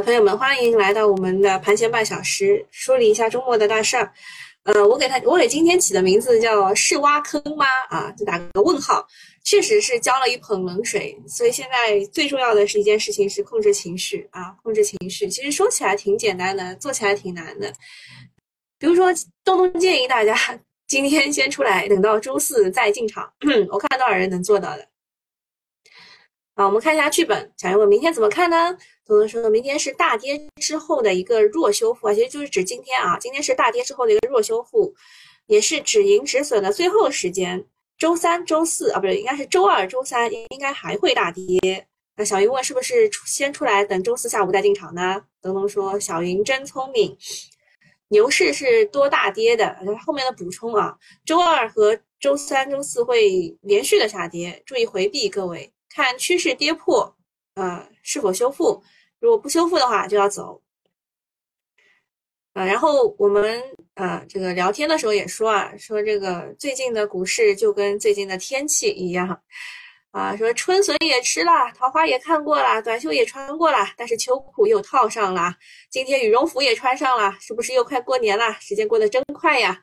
朋友们，欢迎来到我们的盘前半小时，梳理一下周末的大事儿。呃，我给他，我给今天起的名字叫“是挖坑吗？”啊，就打个问号。确实是浇了一盆冷水，所以现在最重要的是一件事情是控制情绪啊，控制情绪。其实说起来挺简单的，做起来挺难的。比如说，东东建议大家今天先出来，等到周四再进场。我看多少人能做到的。好，我们看一下剧本。小友问明天怎么看呢？东东说明天是大跌之后的一个弱修复啊，其实就是指今天啊，今天是大跌之后的一个弱修复，也是止盈止损的最后时间。周三、周四啊，不对，应该是周二、周三应该还会大跌。那小云问是不是先出来等周四下午再进场呢？东东说小云真聪明，牛市是多大跌的。后面的补充啊，周二和周三、周四会连续的下跌，注意回避各位。看趋势跌破，呃，是否修复？如果不修复的话，就要走。啊，然后我们啊这个聊天的时候也说啊，说这个最近的股市就跟最近的天气一样，啊，说春笋也吃了，桃花也看过了，短袖也穿过了，但是秋裤又套上了，今天羽绒服也穿上了，是不是又快过年了？时间过得真快呀！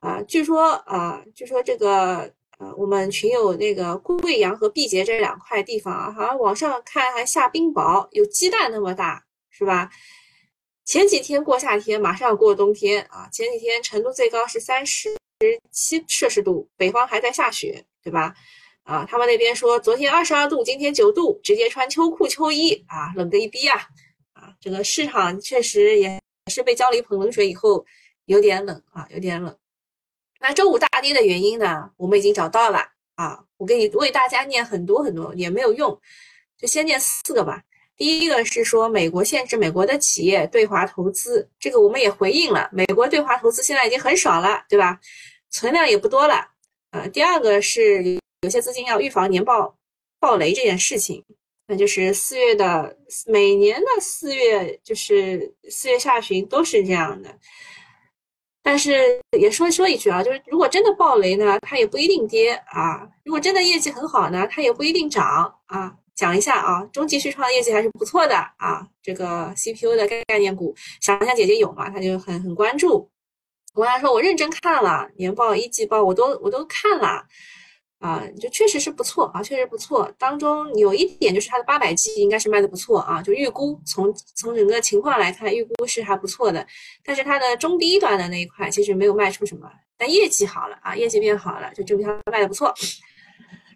啊，据说啊，据说这个。呃，我们群有那个贵阳和毕节这两块地方啊，好像网上看还下冰雹，有鸡蛋那么大，是吧？前几天过夏天，马上要过冬天啊！前几天成都最高是三十七摄氏度，北方还在下雪，对吧？啊，他们那边说昨天二十二度，今天九度，直接穿秋裤秋衣啊，冷得一逼啊！啊，这个市场确实也是被浇了一盆冷水以后，有点冷啊，有点冷。那周五大跌的原因呢？我们已经找到了啊！我给你为大家念很多很多也没有用，就先念四个吧。第一个是说美国限制美国的企业对华投资，这个我们也回应了。美国对华投资现在已经很少了，对吧？存量也不多了。呃，第二个是有些资金要预防年报暴雷这件事情，那就是四月的每年的四月，就是四月下旬都是这样的。但是也说说一句啊，就是如果真的暴雷呢，它也不一定跌啊；如果真的业绩很好呢，它也不一定涨啊。讲一下啊，中际旭创的业绩还是不错的啊。这个 CPU 的概念股，想想姐姐有吗？她就很很关注。我跟她说，我认真看了年报、一季报，我都我都看了。啊，就确实是不错啊，确实不错。当中有一点就是它的八百 G 应该是卖的不错啊，就预估从从整个情况来看，预估是还不错的。但是它的中低端的那一块其实没有卖出什么，但业绩好了啊，业绩变好了，就证明它卖的不错。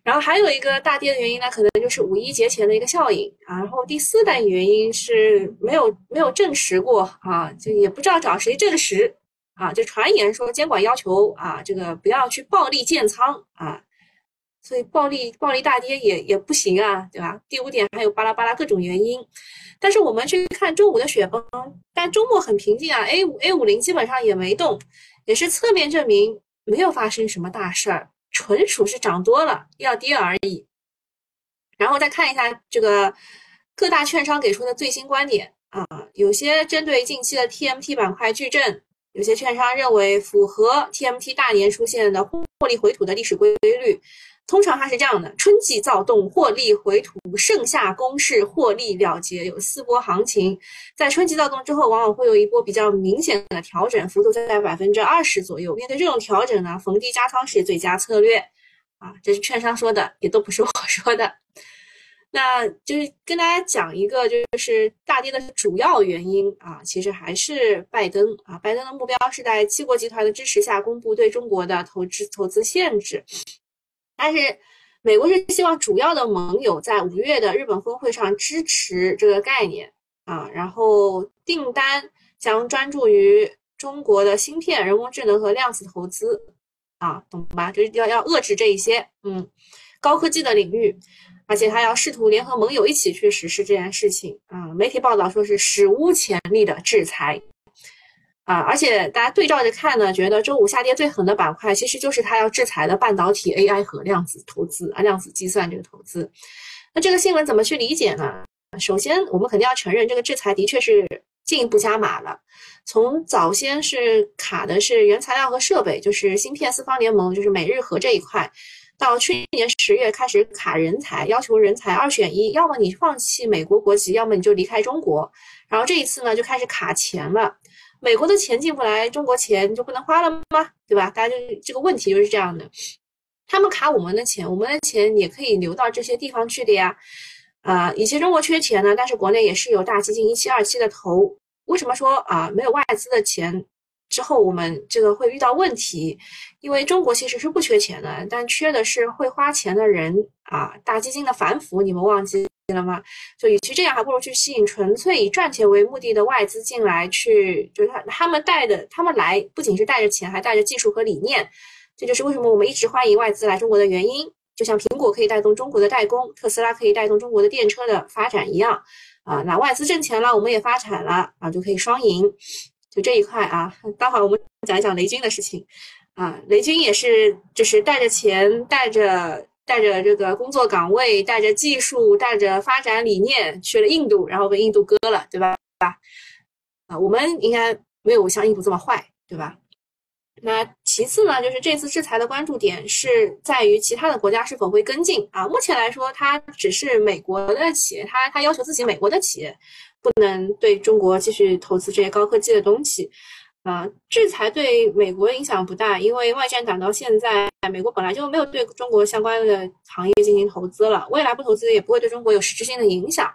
然后还有一个大跌的原因呢，可能就是五一节前的一个效应。然后第四大原因是没有没有证实过啊，就也不知道找谁证实啊，就传言说监管要求啊，这个不要去暴力建仓啊。所以暴力暴力大跌也也不行啊，对吧？第五点还有巴拉巴拉各种原因，但是我们去看周五的雪崩，但周末很平静啊，A 五 A 五零基本上也没动，也是侧面证明没有发生什么大事儿，纯属是涨多了要跌而已。然后再看一下这个各大券商给出的最新观点啊，有些针对近期的 TMT 板块矩阵，有些券商认为符合 TMT 大年出现的获利回吐的历史规律。通常它是这样的：春季躁动，获利回吐，盛夏攻势，获利了结，有四波行情。在春季躁动之后，往往会有一波比较明显的调整，幅度在百分之二十左右。面对这种调整呢，逢低加仓是最佳策略。啊，这是券商说的，也都不是我 说的。那就是跟大家讲一个，就是大跌的主要原因啊，其实还是拜登啊。拜登的目标是在七国集团的支持下，公布对中国的投资投资限制。但是，美国是希望主要的盟友在五月的日本峰会上支持这个概念啊，然后订单将专注于中国的芯片、人工智能和量子投资啊，懂吧？就是要要遏制这一些嗯高科技的领域，而且他要试图联合盟友一起去实施这件事情啊。媒体报道说是史无前例的制裁。啊，而且大家对照着看呢，觉得周五下跌最狠的板块，其实就是它要制裁的半导体、AI 和量子投资啊，量子计算这个投资。那这个新闻怎么去理解呢？首先，我们肯定要承认，这个制裁的确是进一步加码了。从早先是卡的是原材料和设备，就是芯片四方联盟，就是美日核这一块，到去年十月开始卡人才，要求人才二选一，要么你放弃美国国籍，要么你就离开中国。然后这一次呢，就开始卡钱了。美国的钱进不来，中国钱就不能花了吗？对吧？大家就这个问题就是这样的。他们卡我们的钱，我们的钱也可以流到这些地方去的呀。啊，以前中国缺钱呢，但是国内也是有大基金一期、二期的投。为什么说啊没有外资的钱之后我们这个会遇到问题？因为中国其实是不缺钱的，但缺的是会花钱的人啊，大基金的反腐，你们忘记了吗？就与其这样，还不如去吸引纯粹以赚钱为目的的外资进来，去就是他他们带的，他们来不仅是带着钱，还带着技术和理念。这就是为什么我们一直欢迎外资来中国的原因。就像苹果可以带动中国的代工，特斯拉可以带动中国的电车的发展一样。啊，那外资挣钱了，我们也发财了啊，就可以双赢。就这一块啊，待会儿我们讲一讲雷军的事情啊。雷军也是，就是带着钱，带着带着这个工作岗位，带着技术，带着发展理念去了印度，然后被印度割了，对吧？啊，我们应该没有像印度这么坏，对吧？那其次呢，就是这次制裁的关注点是在于其他的国家是否会跟进啊？目前来说，它只是美国的企业，它它要求自己美国的企业不能对中国继续投资这些高科技的东西啊。制裁对美国影响不大，因为外战打到现在，美国本来就没有对中国相关的行业进行投资了，未来不投资也不会对中国有实质性的影响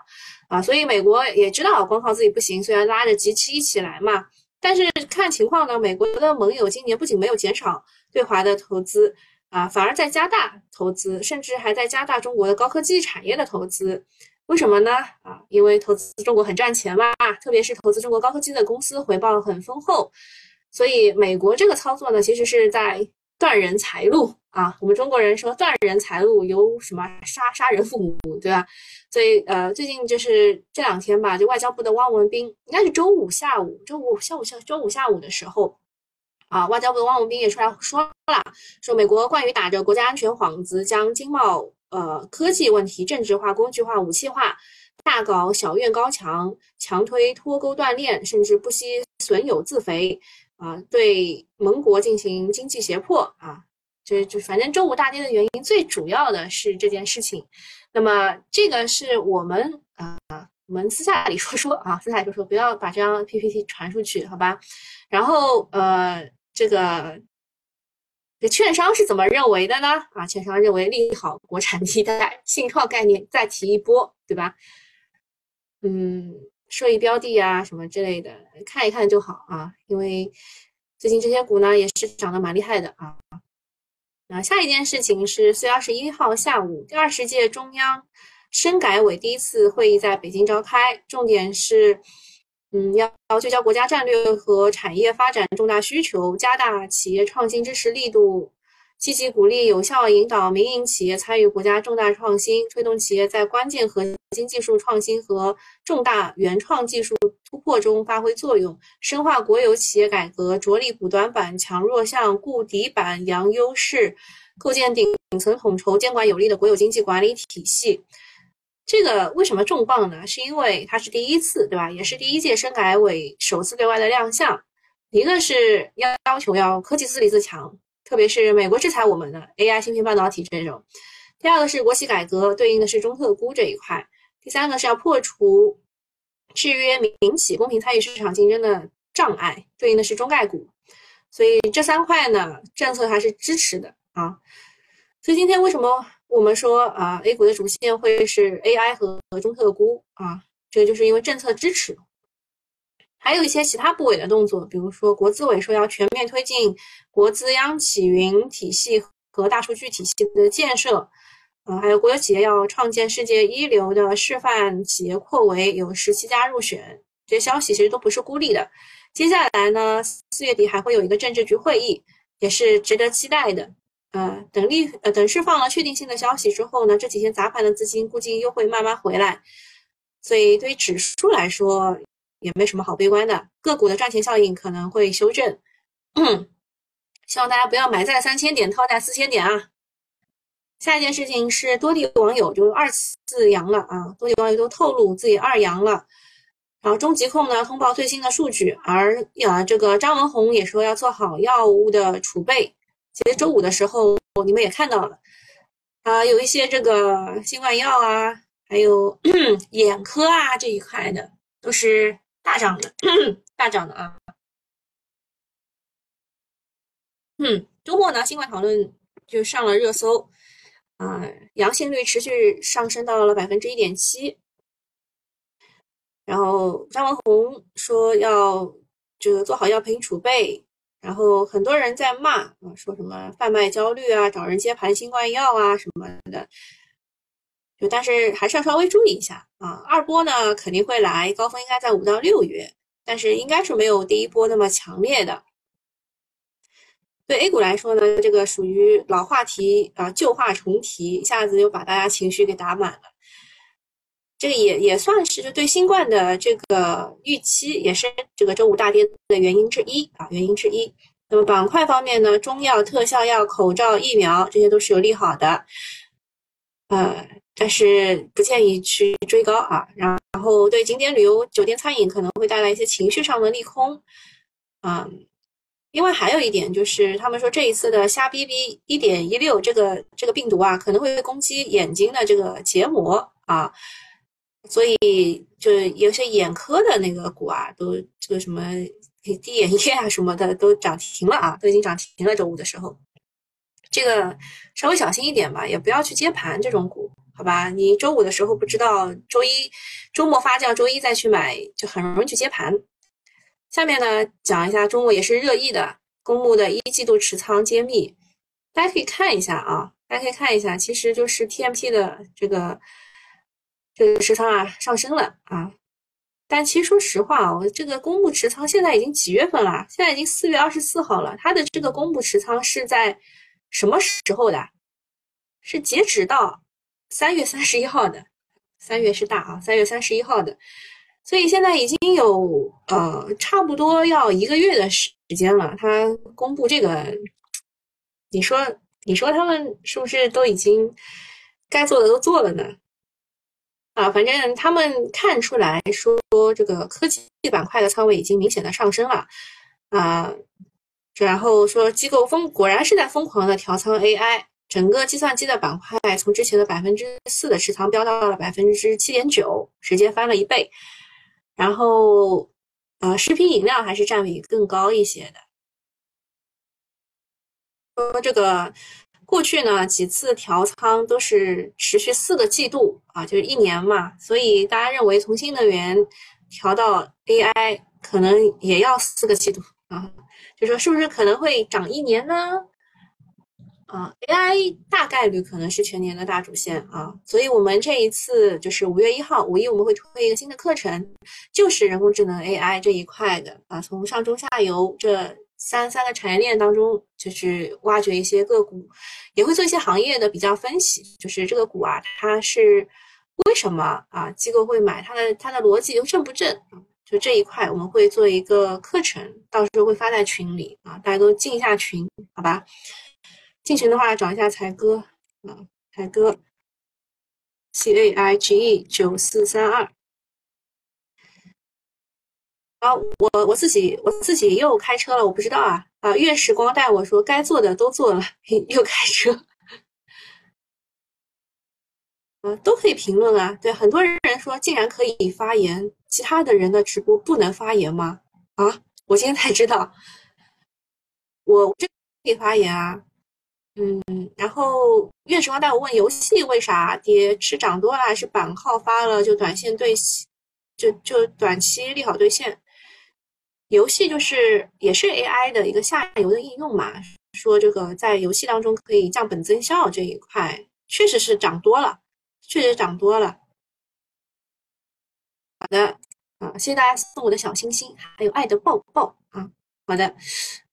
啊。所以美国也知道光靠自己不行，所以拉着 G7 一起来嘛。但是看情况呢，美国的盟友今年不仅没有减少对华的投资啊，反而在加大投资，甚至还在加大中国的高科技产业的投资。为什么呢？啊，因为投资中国很赚钱嘛，特别是投资中国高科技的公司回报很丰厚。所以美国这个操作呢，其实是在。断人财路啊！我们中国人说断人财路有什么杀杀人父母，对吧？所以呃，最近就是这两天吧，就外交部的汪文斌，应该是周五下午，周五下午下周五下午的时候啊，外交部的汪文斌也出来说了，说美国惯于打着国家安全幌子，将经贸呃科技问题政治化、工具化、武器化，大搞小院高墙，强推脱钩断链，甚至不惜损友自肥。啊，对盟国进行经济胁迫啊，就就反正周五大跌的原因，最主要的是这件事情。那么这个是我们啊，我们私下里说说啊，私下里说说，不要把这张 PPT 传出去，好吧？然后呃，这个这券商是怎么认为的呢？啊，券商认为利好国产替代信创概念再提一波，对吧？嗯。受益标的啊，什么之类的，看一看就好啊。因为最近这些股呢也是涨得蛮厉害的啊。那下一件事情是四月二十一号下午，第二十届中央深改委第一次会议在北京召开，重点是，嗯，要聚焦国家战略和产业发展重大需求，加大企业创新支持力度。积极鼓励、有效引导民营企业参与国家重大创新，推动企业在关键核心技术创新和重大原创技术突破中发挥作用，深化国有企业改革，着力补短板、强弱项、固底板、扬优势，构建顶层统筹、监管有力的国有经济管理体系。这个为什么重磅呢？是因为它是第一次，对吧？也是第一届深改委首次对外的亮相。一个是要要求要科技自立自强。特别是美国制裁我们的 AI 芯片半导体这种，第二个是国企改革，对应的是中特估这一块，第三个是要破除制约民企公平参与市场竞争的障碍，对应的是中概股。所以这三块呢，政策还是支持的啊。所以今天为什么我们说啊，A 股的主线会是 AI 和中特估啊？这个就是因为政策支持。还有一些其他部委的动作，比如说国资委说要全面推进国资央企云体系和大数据体系的建设，啊，还有国有企业要创建世界一流的示范企业扩围，有十七家入选，这些消息其实都不是孤立的。接下来呢，四月底还会有一个政治局会议，也是值得期待的。呃，等利呃等释放了确定性的消息之后呢，这几天砸盘的资金估计又会慢慢回来，所以对于指数来说。也没什么好悲观的，个股的赚钱效应可能会修正，希望大家不要买在三千点套在四千点啊。下一件事情是多地网友就二次阳了啊，多地网友都透露自己二阳了，然后中疾控呢通报最新的数据，而啊这个张文宏也说要做好药物的储备。其实周五的时候你们也看到了，啊，有一些这个新冠药啊，还有 眼科啊这一块的都是大涨的，大涨的啊。嗯，周末呢，新冠讨论就上了热搜，啊，阳性率持续上升到了百分之一点七。然后张文宏说要这个做好药品储备，然后很多人在骂啊，说什么贩卖焦虑啊，找人接盘新冠药啊什么的，就但是还是要稍微注意一下啊。二波呢肯定会来，高峰应该在五到六月，但是应该是没有第一波那么强烈的。对 A 股来说呢，这个属于老话题啊，旧话重提，一下子又把大家情绪给打满了。这个也也算是就对新冠的这个预期，也是这个周五大跌的原因之一啊，原因之一。那么板块方面呢，中药、特效药、口罩、疫苗这些都是有利好的，呃，但是不建议去追高啊。然后对景点旅游、酒店、餐饮可能会带来一些情绪上的利空，嗯。另外还有一点就是，他们说这一次的虾 BB 一点一六这个这个病毒啊，可能会攻击眼睛的这个结膜啊，所以就有些眼科的那个股啊，都这个什么滴眼液啊什么的都涨停了啊，都已经涨停了。周五的时候，这个稍微小心一点吧，也不要去接盘这种股，好吧？你周五的时候不知道，周一周末发酵，周一再去买，就很容易去接盘。下面呢，讲一下中国也是热议的公募的一季度持仓揭秘，大家可以看一下啊，大家可以看一下，其实就是 TMT 的这个这个持仓啊上升了啊，但其实说实话啊，我这个公募持仓现在已经几月份了？现在已经四月二十四号了，它的这个公募持仓是在什么时候的？是截止到三月三十一号的，三月是大啊，三月三十一号的。所以现在已经有呃差不多要一个月的时间了，他公布这个，你说你说他们是不是都已经该做的都做了呢？啊，反正他们看出来说这个科技板块的仓位已经明显的上升了啊，然后说机构疯果然是在疯狂的调仓 AI，整个计算机的板块从之前的百分之四的持仓飙到了百分之七点九，直接翻了一倍。然后，呃，食品饮料还是占比更高一些的。说这个过去呢几次调仓都是持续四个季度啊，就是一年嘛，所以大家认为从新能源调到 AI 可能也要四个季度啊，就说是不是可能会涨一年呢？啊，AI 大概率可能是全年的大主线啊，所以我们这一次就是五月一号，五一我们会推一个新的课程，就是人工智能 AI 这一块的啊，从上中下游这三三个产业链当中，就是挖掘一些个股，也会做一些行业的比较分析，就是这个股啊，它是为什么啊机构会买，它的它的逻辑正不正？就这一块我们会做一个课程，到时候会发在群里啊，大家都进一下群，好吧？进群的话，找一下才哥啊，才哥，C A I G E 九四三二。啊，我我自己我自己又开车了，我不知道啊啊！月时光带我说该做的都做了，又开车。啊，都可以评论啊。对，很多人说竟然可以发言，其他的人的直播不能发言吗？啊，我今天才知道，我这可以发言啊。嗯，然后月时光带我问游戏为啥跌？是涨多了还是版号发了就短线兑就就短期利好兑现？游戏就是也是 AI 的一个下游的应用嘛，说这个在游戏当中可以降本增效这一块确实是涨多了，确实涨多了。好的，啊，谢谢大家送我的小心心，还有爱的抱抱啊，好的。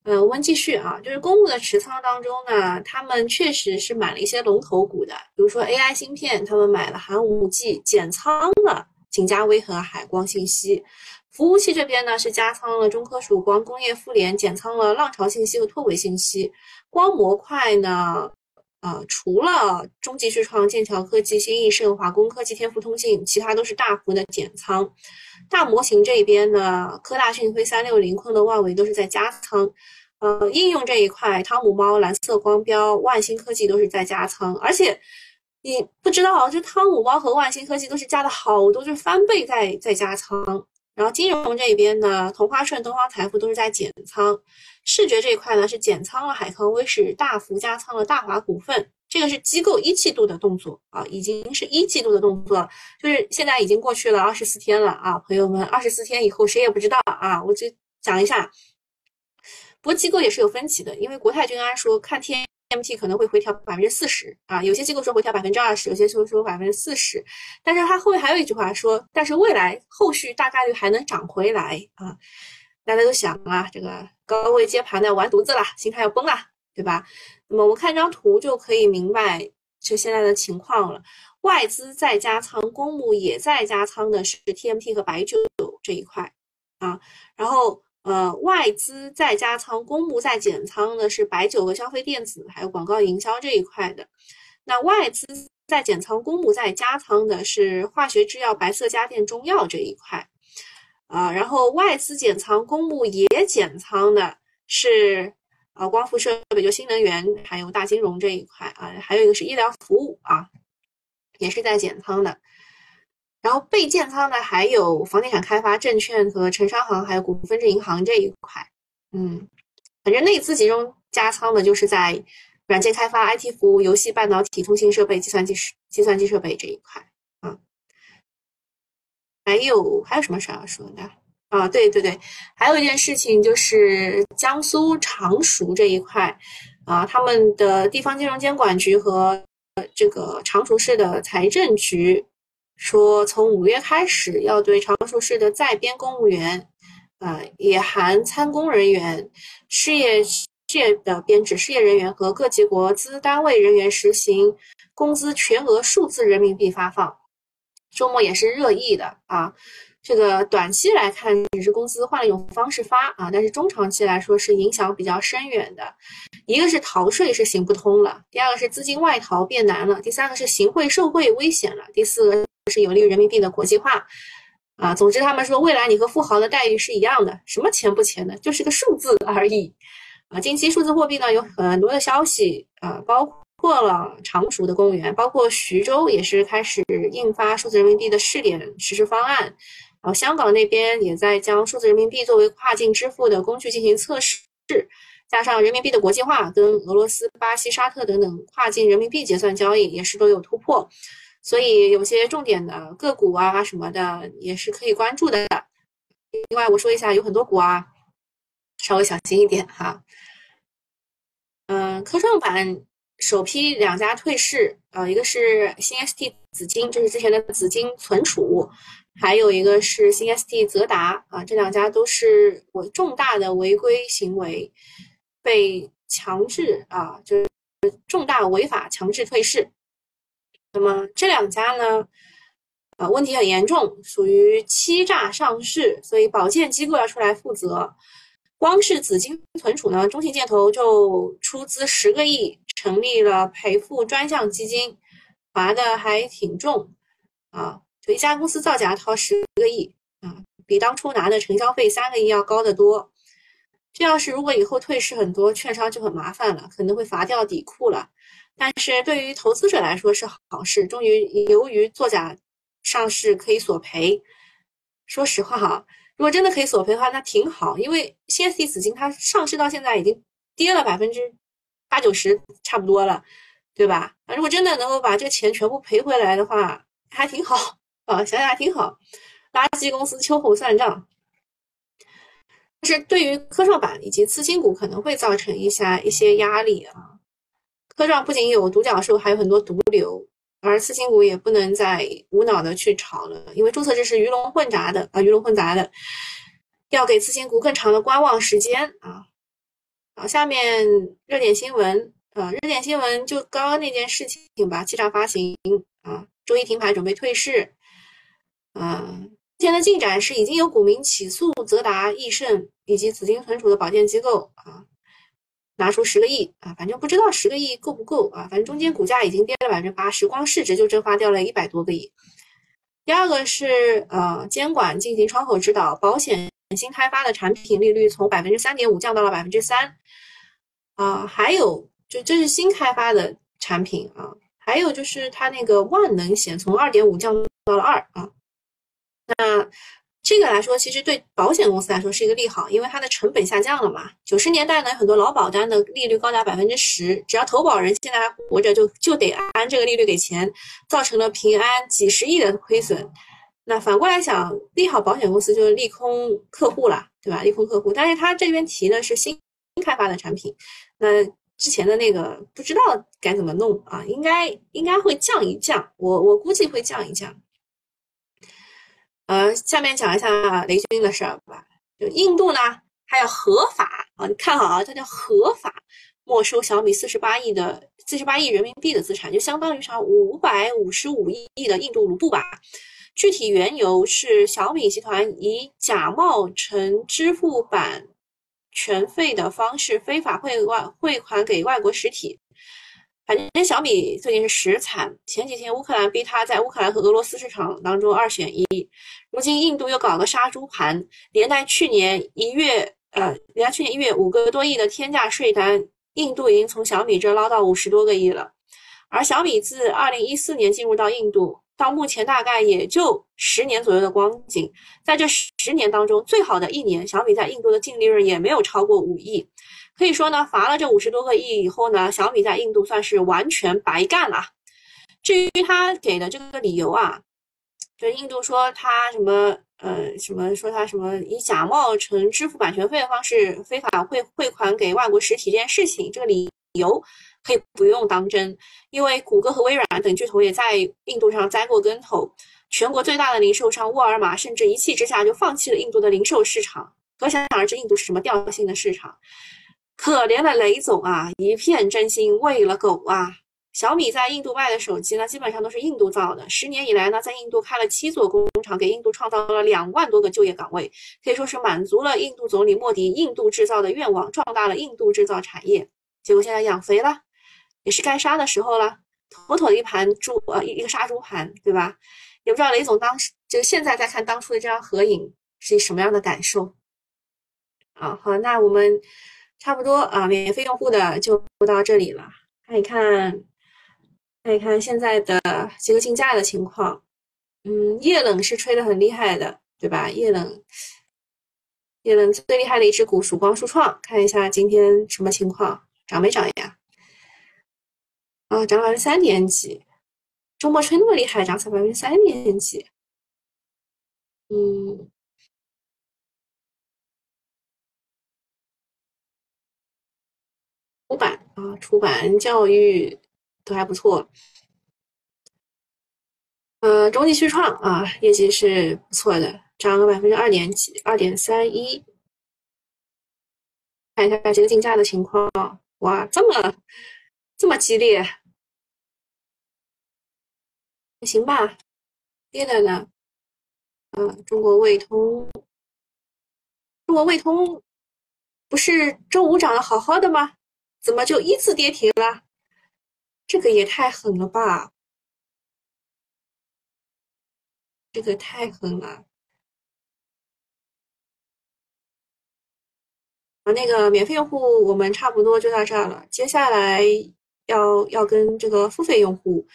呃，我们继续啊，就是公募的持仓当中呢，他们确实是买了一些龙头股的，比如说 AI 芯片，他们买了寒武纪，减仓了景嘉微和海光信息。服务器这边呢是加仓了中科曙光、工业富联，减仓了浪潮信息和拓维信息。光模块呢，呃，除了中极视创、剑桥科技、新易盛、华工科技、天赋通信，其他都是大幅的减仓。大模型这边呢，科大讯飞、三六零、昆仑万维都是在加仓。呃，应用这一块，汤姆猫、蓝色光标、万兴科技都是在加仓，而且你不知道，这汤姆猫和万兴科技都是加的好多，就是翻倍在在加仓。然后金融这边呢，同花顺、东方财富都是在减仓。视觉这一块呢是减仓了海康威视，大幅加仓了大华股份。这个是机构一季度的动作啊，已经是一季度的动作了，就是现在已经过去了二十四天了啊，朋友们，二十四天以后谁也不知道啊，我就讲一下。不过机构也是有分歧的，因为国泰君安说看天 M T 可能会回调百分之四十啊，有些机构说回调百分之二十，有些机构说百分之四十，但是它后面还有一句话说，但是未来后续大概率还能涨回来啊。大家都想啊，这个高位接盘的完犊子了，心态要崩了，对吧？那么我们看张图就可以明白这现在的情况了。外资在加仓，公募也在加仓的是 TMT 和白酒这一块啊，然后。呃，外资在加仓，公募在减仓的是白酒和消费电子，还有广告营销这一块的。那外资在减仓，公募在加仓的是化学制药、白色家电、中药这一块。啊，然后外资减仓，公募也减仓的是啊，光伏设备、就新能源，还有大金融这一块啊，还有一个是医疗服务啊，也是在减仓的。然后被建仓的还有房地产开发、证券和城商行，还有股份制银行这一块。嗯，反正内资集中加仓的就是在软件开发、IT 服务、游戏、半导体、通信设备、计算机设计算机设备这一块。啊，还有还有什么事要说的？啊，对对对，还有一件事情就是江苏常熟这一块啊，他们的地方金融监管局和这个常熟市的财政局。说从五月开始，要对常熟市的在编公务员，呃，也含参公人员、事业事业的编制事业人员和各级国资单位人员实行工资全额数字人民币发放。周末也是热议的啊。这个短期来看只是工资换了一种方式发啊，但是中长期来说是影响比较深远的。一个是逃税是行不通了，第二个是资金外逃变难了，第三个是行贿受贿危险了，第四个。是有利于人民币的国际化，啊，总之他们说未来你和富豪的待遇是一样的，什么钱不钱的，就是个数字而已，啊，近期数字货币呢有很多的消息，啊，包括了常熟的公务员，包括徐州也是开始印发数字人民币的试点实施方案，然后香港那边也在将数字人民币作为跨境支付的工具进行测试，加上人民币的国际化，跟俄罗斯、巴西、沙特等等跨境人民币结算交易也是都有突破。所以有些重点的个股啊什么的也是可以关注的。另外我说一下，有很多股啊，稍微小心一点哈。嗯，科创板首批两家退市，呃，一个是新 ST 紫金，这是之前的紫金存储，还有一个是新 ST 泽达啊，这两家都是我重大的违规行为，被强制啊，就是重大违法强制退市。那么这两家呢，啊，问题很严重，属于欺诈上市，所以保荐机构要出来负责。光是紫金存储呢，中信建投就出资十个亿成立了赔付专项基金，罚的还挺重啊，就一家公司造假掏十个亿啊，比当初拿的承销费三个亿要高得多。这要是如果以后退市很多，券商就很麻烦了，可能会罚掉底库了。但是对于投资者来说是好事，终于由于作假上市可以索赔。说实话哈，如果真的可以索赔的话，那挺好，因为新 ST 紫金它上市到现在已经跌了百分之八九十，差不多了，对吧？啊，如果真的能够把这个钱全部赔回来的话，还挺好啊，想想还挺好。垃圾公司秋后算账，但是对于科创板以及次新股可能会造成一下一些压力啊。科创不仅有独角兽，还有很多毒瘤，而次新股也不能再无脑的去炒了，因为注册制是鱼龙混杂的啊，鱼龙混杂的，要给次新股更长的观望时间啊。好，下面热点新闻啊，热点新闻就刚刚那件事情吧，欺诈发行啊，周一停牌准备退市，啊，目前的进展是已经有股民起诉泽达、易盛以及紫金存储的保荐机构啊。拿出十个亿啊，反正不知道十个亿够不够啊，反正中间股价已经跌了百分之八十，光市值就蒸发掉了一百多个亿。第二个是呃，监管进行窗口指导，保险新开发的产品利率从百分之三点五降到了百分之三，啊，还有就这是新开发的产品啊，还有就是它那个万能险从二点五降到了二啊，那。这个来说，其实对保险公司来说是一个利好，因为它的成本下降了嘛。九十年代呢，很多老保单的利率高达百分之十，只要投保人现在还活着，就就得按这个利率给钱，造成了平安几十亿的亏损。那反过来想，利好保险公司就是利空客户了，对吧？利空客户。但是他这边提的是新新开发的产品，那之前的那个不知道该怎么弄啊？应该应该会降一降，我我估计会降一降。呃，下面讲一下雷军的事儿吧。就印度呢，还要合法啊，你看好啊，它叫合法没收小米四十八亿的四十八亿人民币的资产，就相当于啥五百五十五亿的印度卢布吧。具体缘由是小米集团以假冒成支付版权费的方式，非法汇外汇款给外国实体。反正小米最近是实惨，前几天乌克兰逼他在乌克兰和俄罗斯市场当中二选一，如今印度又搞个杀猪盘，连带去年一月，呃，连带去年一月五个多亿的天价税单，印度已经从小米这捞到五十多个亿了。而小米自二零一四年进入到印度，到目前大概也就十年左右的光景，在这十年当中，最好的一年，小米在印度的净利润也没有超过五亿。可以说呢，罚了这五十多个亿以后呢，小米在印度算是完全白干了。至于他给的这个理由啊，就印度说他什么呃什么说他什么以假冒成支付版权费的方式非法汇汇款给外国实体这件事情，这个理由可以不用当真，因为谷歌和微软等巨头也在印度上栽过跟头。全国最大的零售商沃尔玛甚至一气之下就放弃了印度的零售市场，可想而知印度是什么调性的市场。可怜的雷总啊，一片真心喂了狗啊！小米在印度卖的手机呢，基本上都是印度造的。十年以来呢，在印度开了七座工厂，给印度创造了两万多个就业岗位，可以说是满足了印度总理莫迪“印度制造”的愿望，壮大了印度制造产业。结果现在养肥了，也是该杀的时候了，妥妥的一盘猪，呃，一个杀猪盘，对吧？也不知道雷总当时就现在再看当初的这张合影是什么样的感受啊？好，那我们。差不多啊，免费用户的就到这里了。看一看，看一看现在的几个竞价的情况。嗯，液冷是吹的很厉害的，对吧？液冷，液冷最厉害的一只股曙光数创，看一下今天什么情况，涨没涨呀？啊，涨了百分之三点几。周末吹那么厉害，涨才百分之三点几。嗯。出版啊，出版教育都还不错。呃，中际旭创啊，业绩是不错的，涨了百分之二点几，二点三一。看一下这个竞价的情况，哇，这么这么激烈，还行吧？跌的呢？嗯，中国卫通，中国卫通不是周五涨得好好的吗？怎么就一次跌停了？这个也太狠了吧！这个太狠了。啊，那个免费用户我们差不多就到这儿了。接下来要要跟这个付费用户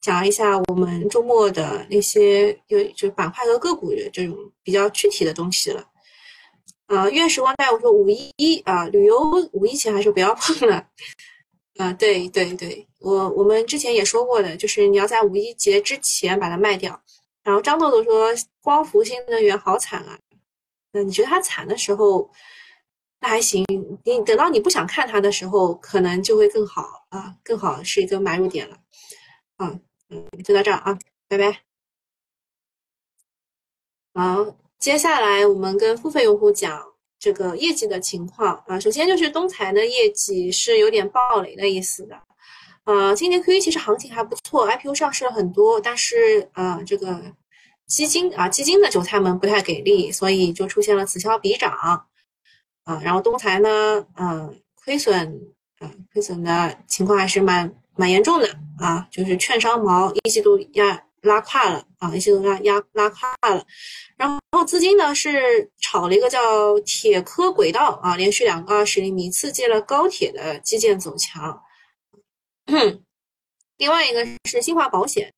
讲一下我们周末的那些就就板块和个股的这种比较具体的东西了。啊，愿时光带我说五一啊，旅游五一前还是不要碰了。啊，对对对，我我们之前也说过的，就是你要在五一节之前把它卖掉。然后张豆豆说光伏新能源好惨啊，那你觉得它惨的时候，那还行，你等到你不想看它的时候，可能就会更好啊，更好是一个买入点了。啊，嗯，就到这儿啊，拜拜。好。接下来我们跟付费用户讲这个业绩的情况。啊，首先就是东财的业绩是有点暴雷的意思的，呃，今年 Q 一其实行情还不错，IPO 上市了很多，但是呃，这个基金啊，基金的韭菜们不太给力，所以就出现了此消彼长。啊，然后东财呢，嗯，亏损，嗯，亏损的情况还是蛮蛮严重的。啊，就是券商毛一季度压拉胯了啊，一季度拉压拉胯了。然后资金呢是炒了一个叫铁科轨道啊，连续两个二十厘米，刺激了高铁的基建走强。另外一个是新华保险，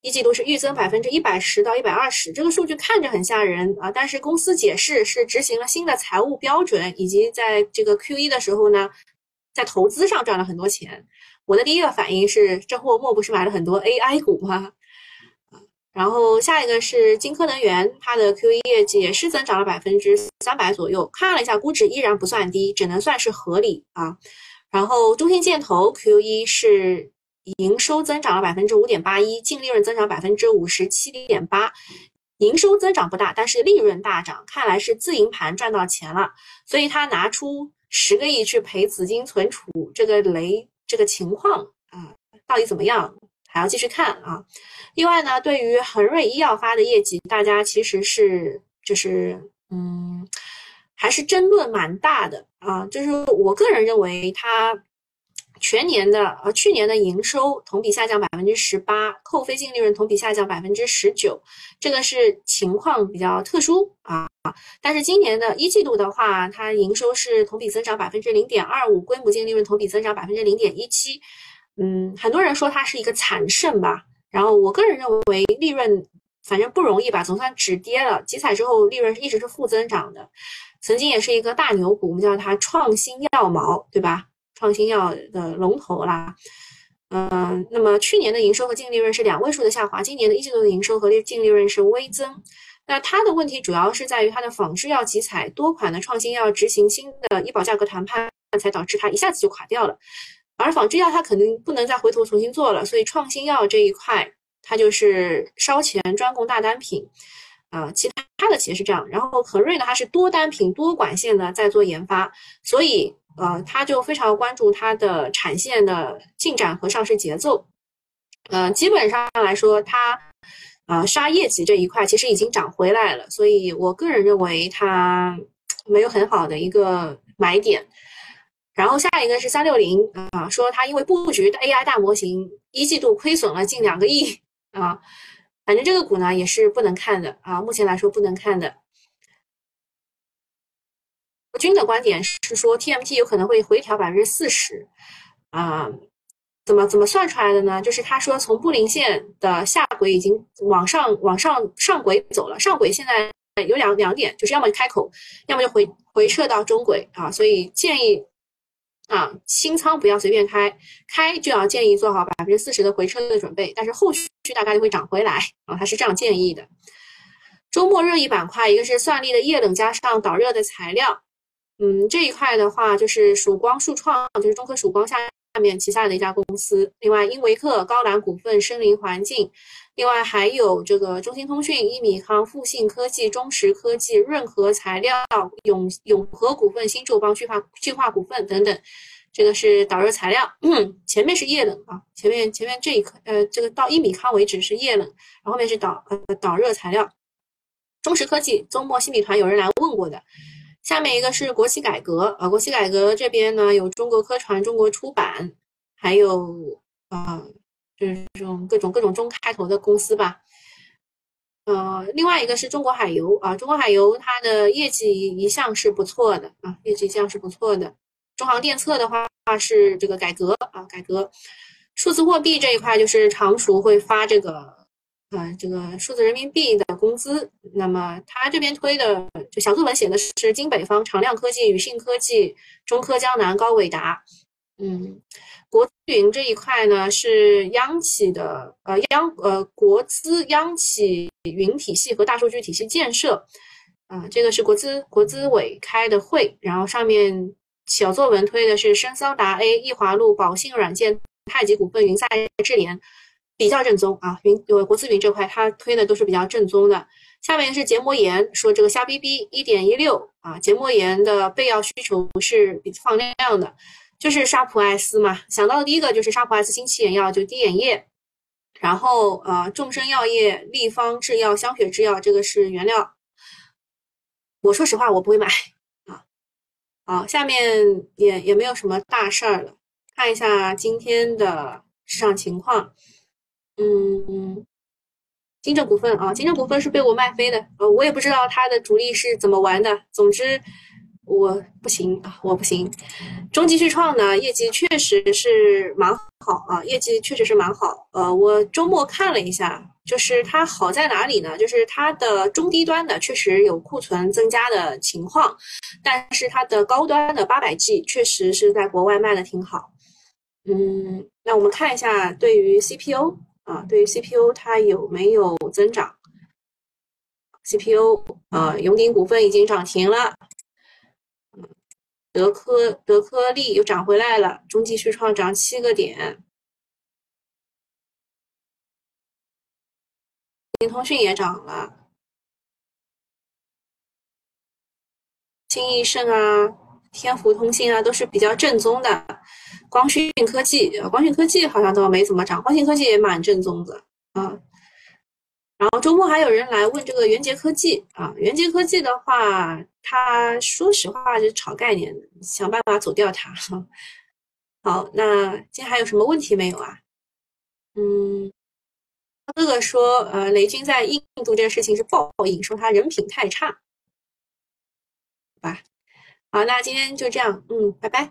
一季度是预增百分之一百十到一百二十，这个数据看着很吓人啊，但是公司解释是执行了新的财务标准，以及在这个 Q 一的时候呢，在投资上赚了很多钱。我的第一个反应是，这货莫不是买了很多 AI 股吗？然后下一个是金科能源，它的 Q1 业绩也是增长了百分之三百左右，看了一下估值依然不算低，只能算是合理啊。然后中信建投 Q1 是营收增长了百分之五点八一，净利润增长百分之五十七点八，营收增长不大，但是利润大涨，看来是自营盘赚到钱了，所以他拿出十个亿去赔紫金存储，这个雷这个情况啊，到底怎么样？还要继续看啊。另外呢，对于恒瑞医药发的业绩，大家其实是就是嗯，还是争论蛮大的啊。就是我个人认为，它全年的呃去年的营收同比下降百分之十八，扣非净利润同比下降百分之十九，这个是情况比较特殊啊。但是今年的一季度的话，它营收是同比增长百分之零点二五，规模净利润同比增长百分之零点一七。嗯，很多人说它是一个惨胜吧，然后我个人认为利润反正不容易吧，总算止跌了。集采之后利润一直是负增长的，曾经也是一个大牛股，我们叫它创新药毛，对吧？创新药的龙头啦。嗯，那么去年的营收和净利润是两位数的下滑，今年的一季度的营收和净利润是微增。那它的问题主要是在于它的仿制药集采多款的创新药执行新的医保价格谈判，才导致它一下子就垮掉了。而仿制药它肯定不能再回头重新做了，所以创新药这一块它就是烧钱专供大单品，啊，其他的企业是这样。然后恒瑞呢，它是多单品多管线的在做研发，所以呃，它就非常关注它的产线的进展和上市节奏。呃，基本上来说，它啊杀业绩这一块其实已经涨回来了，所以我个人认为它没有很好的一个买点。然后下一个是三六零啊，说它因为布局的 AI 大模型，一季度亏损了近两个亿啊，反正这个股呢也是不能看的啊，目前来说不能看的。君的观点是说 TMT 有可能会回调百分之四十啊，怎么怎么算出来的呢？就是他说从布林线的下轨已经往上往上上轨走了，上轨现在有两两点，就是要么开口，要么就回回撤到中轨啊，所以建议。啊，新仓不要随便开，开就要建议做好百分之四十的回撤的准备，但是后续大概率会涨回来啊，他是这样建议的。周末热议板块，一个是算力的液冷加上导热的材料，嗯，这一块的话就是曙光数创，就是中科曙光下面旗下的一家公司，另外英维克、高兰股份、森林环境。另外还有这个中兴通讯、一米康、富信科技、中石科技、润和材料、永永和股份、新宙邦巨化巨化股份等等，这个是导热材料。前面是液冷啊，前面前面这一颗呃，这个到一米康为止是液冷，然后后面是导呃导热材料。中石科技周末新米团有人来问过的，下面一个是国企改革啊，国企改革这边呢有中国科传、中国出版，还有啊。就是这种各种各种中开头的公司吧，呃，另外一个是中国海油啊，中国海油它的业绩一向是不错的啊，业绩一向是不错的。中航电测的话是这个改革啊，改革数字货币这一块就是常熟会发这个呃这个数字人民币的工资，那么他这边推的就小作文写的是京北方、长亮科技、宇信科技、中科江南、高伟达，嗯。国资云这一块呢，是央企的，呃，央呃国资央企云体系和大数据体系建设，啊，这个是国资国资委开的会，然后上面小作文推的是深桑达 A、易华路、宝信软件、太极股份、云赛智联，比较正宗啊，云呃国资云这块它推的都是比较正宗的。下面是结膜炎，说这个瞎逼逼一点一六啊，结膜炎的备药需求是比放量的。就是沙普爱思嘛，想到的第一个就是沙普爱思新期眼药，就滴眼液，然后呃众生药业、立方制药、香雪制药，这个是原料。我说实话，我不会买啊。好，下面也也没有什么大事儿了，看一下今天的市场情况。嗯，金正股份啊，金正股份是被我卖飞的，呃，我也不知道它的主力是怎么玩的。总之我不行啊，我不行。中极旭创呢，业绩确实是蛮好啊，业绩确实是蛮好。呃，我周末看了一下，就是它好在哪里呢？就是它的中低端的确实有库存增加的情况，但是它的高端的八百 G 确实是在国外卖的挺好。嗯，那我们看一下对于 CPU 啊，对于 CPU 它有没有增长？CPU 啊，永鼎股份已经涨停了，德科德科力又涨回来了，中继续创涨七个点，新通讯也涨了，新易盛啊，天湖通信啊，都是比较正宗的。光讯科技，光讯科技好像都没怎么涨，光讯科技也蛮正宗的啊。然后周末还有人来问这个元杰科技啊，元杰科技的话，他说实话是炒概念，想办法走掉它。好，那今天还有什么问题没有啊？嗯，哥哥说，呃，雷军在印度这个事情是报应，说他人品太差，吧？好，那今天就这样，嗯，拜拜。